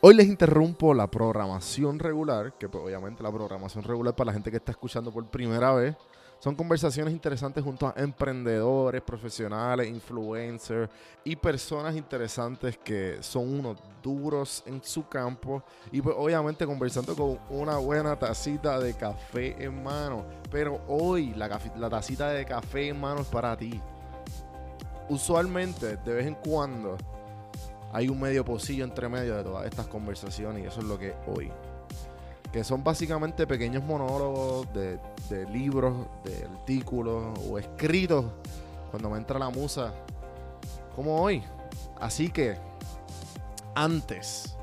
Hoy les interrumpo la programación regular, que pues, obviamente la programación regular para la gente que está escuchando por primera vez. Son conversaciones interesantes junto a emprendedores, profesionales, influencers y personas interesantes que son unos duros en su campo. Y pues obviamente conversando con una buena tacita de café en mano. Pero hoy la, la tacita de café en mano es para ti. Usualmente, de vez en cuando, hay un medio pocillo entre medio de todas estas conversaciones y eso es lo que hoy. Que son básicamente pequeños monólogos de, libros, de artículos o escritos cuando me entra la musa, como hoy. Así que, antes,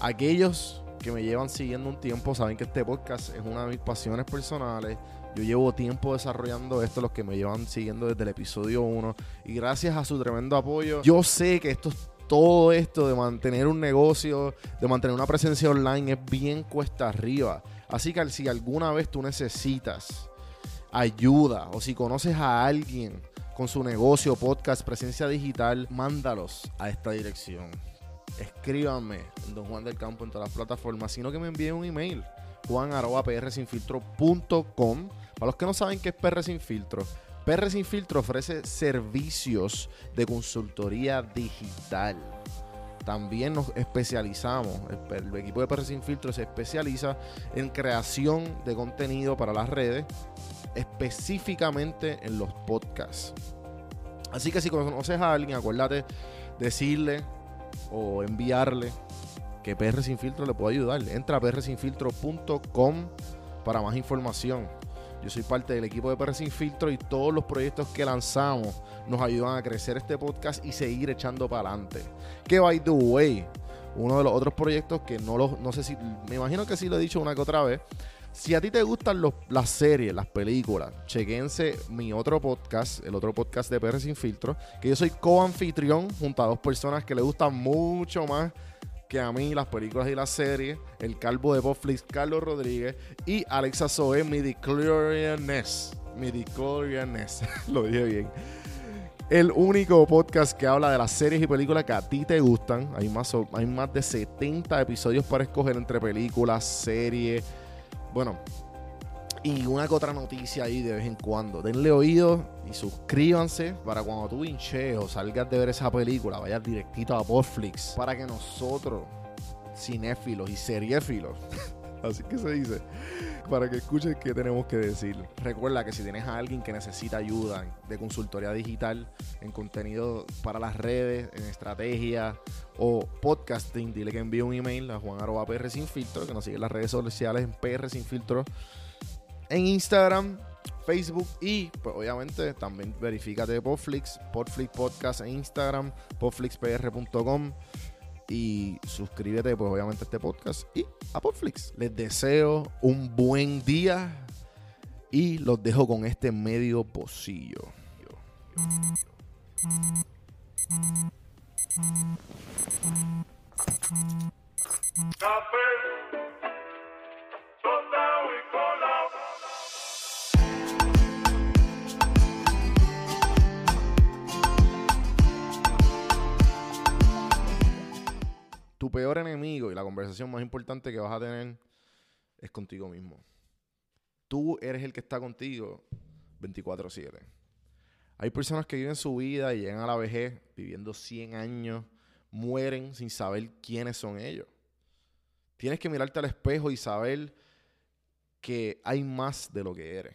aquellos que me llevan siguiendo un tiempo saben que este podcast es una de mis pasiones personales. Yo llevo tiempo desarrollando esto, los que me llevan siguiendo desde el episodio 1. Y gracias a su tremendo apoyo, yo sé que estos todo esto de mantener un negocio, de mantener una presencia online es bien cuesta arriba. Así que si alguna vez tú necesitas ayuda o si conoces a alguien con su negocio, podcast, presencia digital, mándalos a esta dirección. Escríbanme en Don Juan del Campo en todas las plataformas, sino que me envíen un email juan.prsinfiltro.com. Para los que no saben qué es PR Sin Filtro, PR Sin Filtro ofrece servicios de consultoría digital. También nos especializamos, el, equipo de PR Sin Filtro se especializa en creación de contenido para las redes, específicamente en los podcasts. Así que si conoces a alguien, acuérdate decirle o enviarle que PR Sin Filtro le puede ayudar. Entra a prsinfiltro.com para más información. Yo soy parte del equipo de PR Sin Filtro y todos los proyectos que lanzamos nos ayudan a crecer este podcast y seguir echando para adelante. Que by the way, uno de los otros proyectos que no lo, no sé si, me imagino que sí lo he dicho una que otra vez. Si a ti te gustan los, las series, las películas, chequense mi otro podcast, el otro podcast de PR Sin Filtro, que yo soy co-anfitrión junto a dos personas que le gustan mucho más que a mí las películas y las series, el calvo de Netflix, Carlos Rodríguez y Alexa Zoe, Midichlorianness. Midichlorianness, lo dije bien. El único podcast que habla de las series y películas que a ti te gustan. Hay más, hay más de 70 episodios para escoger entre películas, series. Bueno, y una que otra noticia ahí de vez en cuando. Denle oído y suscríbanse para cuando tú hinches o salgas de ver esa película, vayas directito a Netflix para que nosotros, cinéfilos y seriéfilos, así que se dice, para que escuchen qué tenemos que decir. Recuerda que si tienes a alguien que necesita ayuda de consultoría digital, en contenido para las redes, en estrategia o podcasting, dile que envíe un email a juan.pr sin filtro, que nos sigue en las redes sociales en PR en Instagram, Facebook y pues obviamente también verifícate Podflix, Podflix Podcast en Instagram, podflixpr.com y suscríbete pues obviamente a este podcast y a Podflix. Les deseo un buen día y los dejo con este medio pocillo. tu peor enemigo y la conversación más importante que vas a tener es contigo mismo. Tú eres el que está contigo 24/7. Hay personas que viven su vida y llegan a la vejez viviendo 100 años, mueren sin saber quiénes son ellos. Tienes que mirarte al espejo y saber que hay más de lo que eres.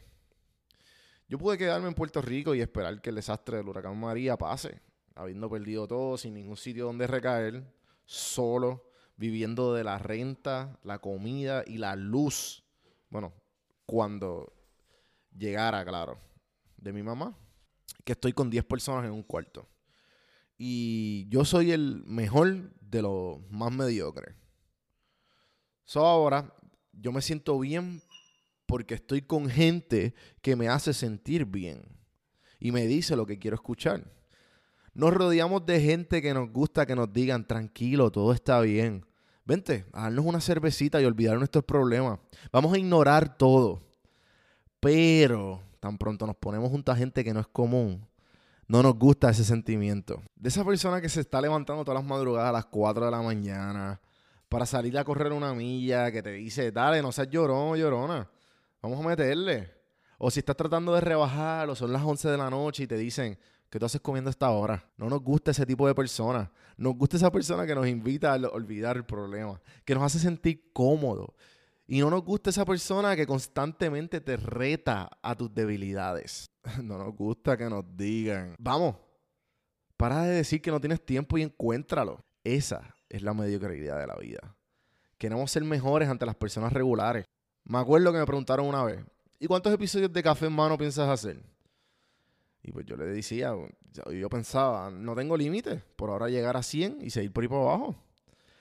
Yo pude quedarme en Puerto Rico y esperar que el desastre del huracán María pase, habiendo perdido todo, sin ningún sitio donde recaer solo, viviendo de la renta, la comida y la luz. Bueno, cuando llegara, claro, de mi mamá, que estoy con 10 personas en un cuarto. Y yo soy el mejor de los más mediocres. So ahora yo me siento bien porque estoy con gente que me hace sentir bien y me dice lo que quiero escuchar. Nos rodeamos de gente que nos gusta que nos digan, tranquilo, todo está bien. Vente, a darnos una cervecita y olvidar nuestros problemas. Vamos a ignorar todo. Pero tan pronto nos ponemos junto a gente que no es común, no nos gusta ese sentimiento. De esa persona que se está levantando todas las madrugadas a las 4 de la mañana para salir a correr una milla, que te dice, dale, no seas llorón llorona, vamos a meterle. O si estás tratando de rebajar o son las 11 de la noche y te dicen, ¿qué tú haces comiendo esta hora? No nos gusta ese tipo de persona. Nos gusta esa persona que nos invita a olvidar el problema, que nos hace sentir cómodos. Y no nos gusta esa persona que constantemente te reta a tus debilidades. No nos gusta que nos digan, vamos, para de decir que no tienes tiempo y encuéntralo. Esa es la mediocridad de la vida. Queremos ser mejores ante las personas regulares. Me acuerdo que me preguntaron una vez, ¿y cuántos episodios de Café en Mano piensas hacer? Y pues yo le decía, yo pensaba, no tengo límite, por ahora llegar a 100 y seguir por ahí por abajo.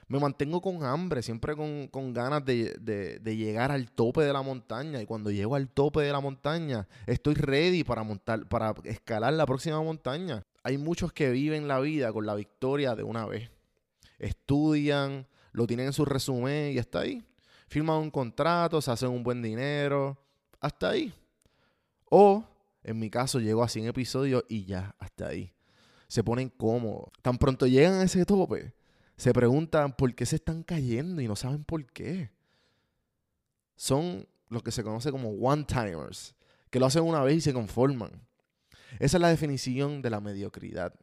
Me mantengo con hambre, siempre con, ganas de, de, llegar al tope de la montaña. Y cuando llego al tope de la montaña, estoy ready para montar, para escalar la próxima montaña. Hay muchos que viven la vida con la victoria de una vez. Estudian, lo tienen en su resumen y hasta ahí. Firman un contrato, se hacen un buen dinero, hasta ahí. O, en mi caso, llego a 100 episodios y ya, hasta ahí. Se ponen cómodos. Tan pronto llegan a ese tope, se preguntan por qué se están cayendo y no saben por qué. Son lo que se conoce como one-timers, que lo hacen una vez y se conforman. Esa es la definición de la mediocridad.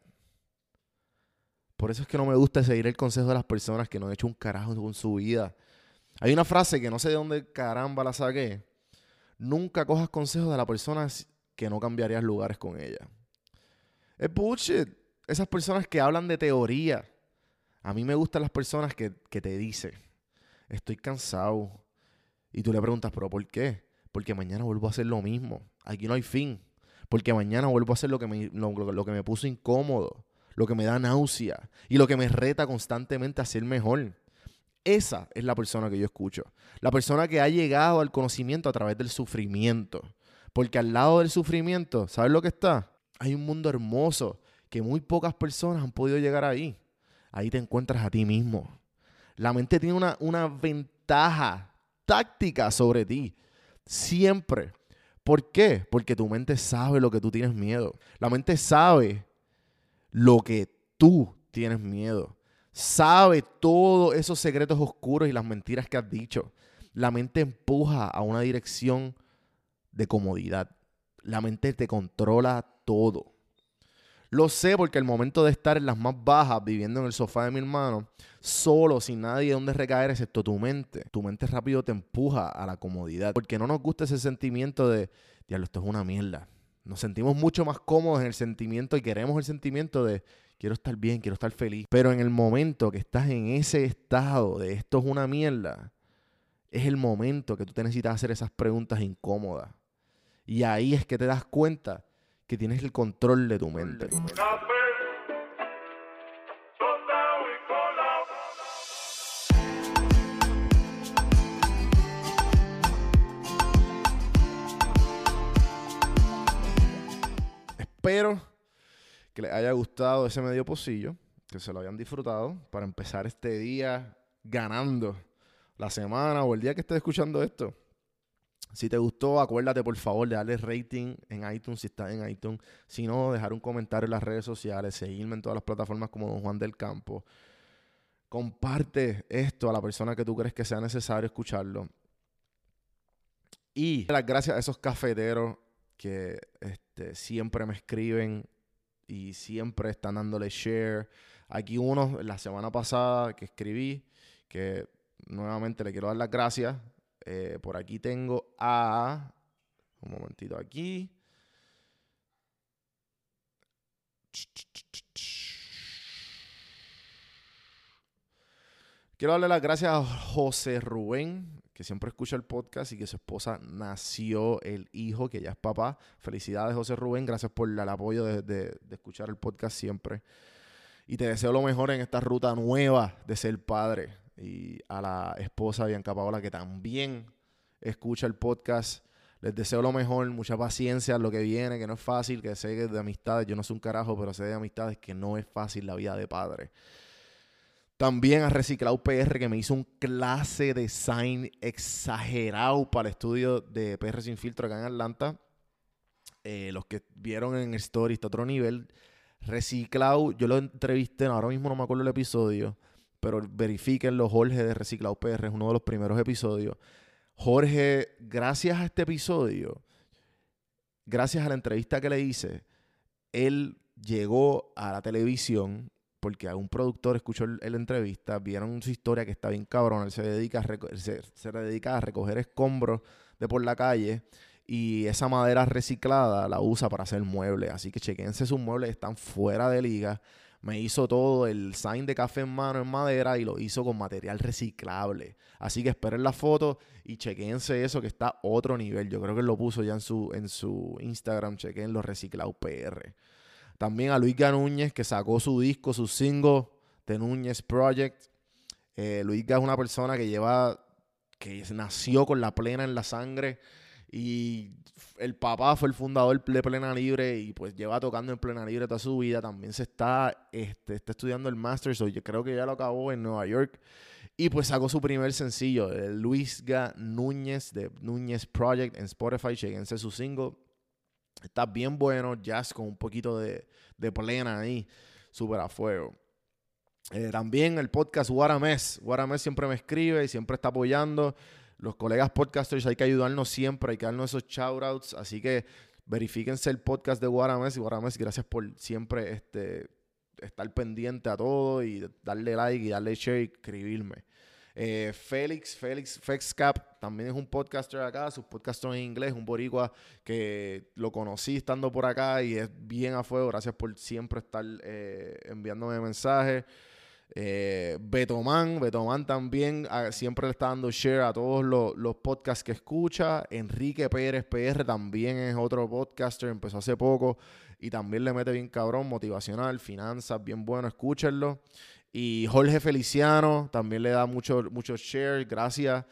Por eso es que no me gusta seguir el consejo de las personas que no han hecho un carajo con su vida. Hay una frase que no sé de dónde caramba la saqué. Nunca cojas consejos de la persona que no cambiarías lugares con ella. Es bullshit. Esas personas que hablan de teoría. A mí me gustan las personas que, que te dicen, estoy cansado. Y tú le preguntas, pero ¿por qué? Porque mañana vuelvo a hacer lo mismo. Aquí no hay fin. Porque mañana vuelvo a hacer lo que me, lo, que me puso incómodo, lo que me da náusea y lo que me reta constantemente a ser mejor. Esa es la persona que yo escucho. La persona que ha llegado al conocimiento a través del sufrimiento. Porque al lado del sufrimiento, ¿sabes lo que está? Hay un mundo hermoso que muy pocas personas han podido llegar ahí. Ahí te encuentras a ti mismo. La mente tiene una, una ventaja táctica sobre ti. Siempre. ¿Por qué? Porque tu mente sabe lo que tú tienes miedo. La mente sabe lo que tú tienes miedo. Sabe todos esos secretos oscuros y las mentiras que has dicho. La mente empuja a una dirección de comodidad. La mente te controla todo. Lo sé porque el momento de estar en las más bajas, viviendo en el sofá de mi hermano, solo, sin nadie donde recaer excepto tu mente, tu mente rápido te empuja a la comodidad. Porque no nos gusta ese sentimiento de, diablo, esto es una mierda. Nos sentimos mucho más cómodos en el sentimiento y queremos el sentimiento de, quiero estar bien, quiero estar feliz. Pero en el momento que estás en ese estado de esto es una mierda, es el momento que tú te necesitas hacer esas preguntas incómodas. Y ahí es que te das cuenta que tienes el control de tu mente. Espero que les haya gustado ese medio pocillo, que se lo hayan disfrutado para empezar este día ganando la semana o el día que estés escuchando esto. Si te gustó, acuérdate por favor de darle rating en iTunes si estás en iTunes. Si no, dejar un comentario en las redes sociales, seguirme en todas las plataformas como Don Juan del Campo. Comparte esto a la persona que tú crees que sea necesario escucharlo. Y las gracias a esos cafeteros que este, siempre me escriben y siempre están dándole share. Aquí uno la semana pasada que escribí, que nuevamente le quiero dar las gracias. Eh, por aquí tengo a. Un momentito aquí. Quiero darle las gracias a José Rubén, que siempre escucha el podcast y que su esposa nació el hijo, que ya es papá. Felicidades, José Rubén. Gracias por el apoyo de, de escuchar el podcast siempre. Y te deseo lo mejor en esta ruta nueva de ser padre y a la esposa Bianca Paola que también escucha el podcast. Les deseo lo mejor, mucha paciencia en lo que viene, que no es fácil, que sé que de amistades, yo no soy un carajo, pero sé de amistades que no es fácil la vida de padre. También a Reciclado PR que me hizo un clase de design exagerado para el estudio de PR Sin Filtro acá en Atlanta. Eh, los que vieron en el story está otro nivel. Reciclado, yo lo entrevisté, ahora mismo no me acuerdo el episodio, pero verifíquenlo. Jorge de Reciclado PR es uno de los primeros episodios. Jorge, gracias a este episodio, gracias a la entrevista que le hice, él llegó a la televisión porque algún productor escuchó la entrevista, vieron su historia que está bien cabrón, él se dedica a, se, dedica a recoger escombros de por la calle y esa madera reciclada la usa para hacer muebles, así que chequense sus muebles, están fuera de liga. Me hizo todo el sign de café en mano en madera y lo hizo con material reciclable. Así que esperen la foto y chequense eso que está otro nivel. Yo creo que lo puso ya en su, en su Instagram, chequen los reciclados PR. También a Luis Núñez, que sacó su disco, su single de Núñez Project. Eh, es una persona que lleva, que nació con la plena en la sangre. Y el papá fue el fundador de Plena Libre y pues lleva tocando en Plena Libre toda su vida. También se está, este, está estudiando el Master, so yo creo que ya lo acabó en Nueva York. Y pues sacó su primer sencillo, Luis Ga Núñez de Núñez Project en Spotify. Chequense su single. Está bien bueno, jazz con un poquito de, de plena ahí, súper a fuego. Eh, también el podcast Guaramés. Guaramés siempre me escribe y siempre está apoyando. Los colegas podcasters hay que ayudarnos siempre, hay que darnos esos shoutouts. Así que verifíquense el podcast de Guaramés. Y Guaramés, gracias por siempre este, estar pendiente a todo y darle like y darle share y escribirme. Eh, Félix, Félix Fexcap, también es un podcaster acá, su podcaster en inglés, un boricua que lo conocí estando por acá y es bien a fuego. Gracias por siempre estar eh, enviándome mensajes. Eh, Betoman, también ah, siempre le está dando share a todos los, los, podcasts que escucha. Enrique Pérez PR también es otro podcaster, empezó hace poco y también le mete bien cabrón, motivacional, finanzas, bien bueno, escúchenlo. Y Jorge Feliciano también le da mucho, mucho share, gracias.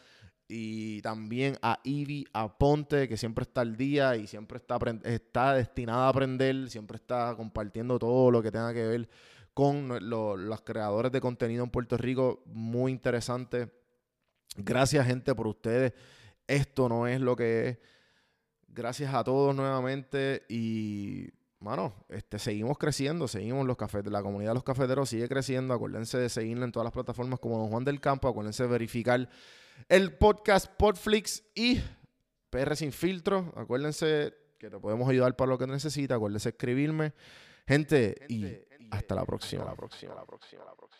Y también a Ivy Aponte, que siempre está al día y siempre está, está destinada a aprender, siempre está compartiendo todo lo que tenga que ver con los creadores de contenido en Puerto Rico. Muy interesante. Gracias, gente, por ustedes. Esto no es lo que es. Gracias a todos nuevamente y mano, este, seguimos creciendo, seguimos los cafeteros, la comunidad de los cafeteros sigue creciendo. Acuérdense de seguirle en todas las plataformas como Don Juan del Campo. Acuérdense de verificar el podcast Podflix y PR Sin Filtro. Acuérdense que te podemos ayudar para lo que necesitas. Acuérdense de escribirme. Gente, y hasta la próxima. la próxima, la próxima, la próxima.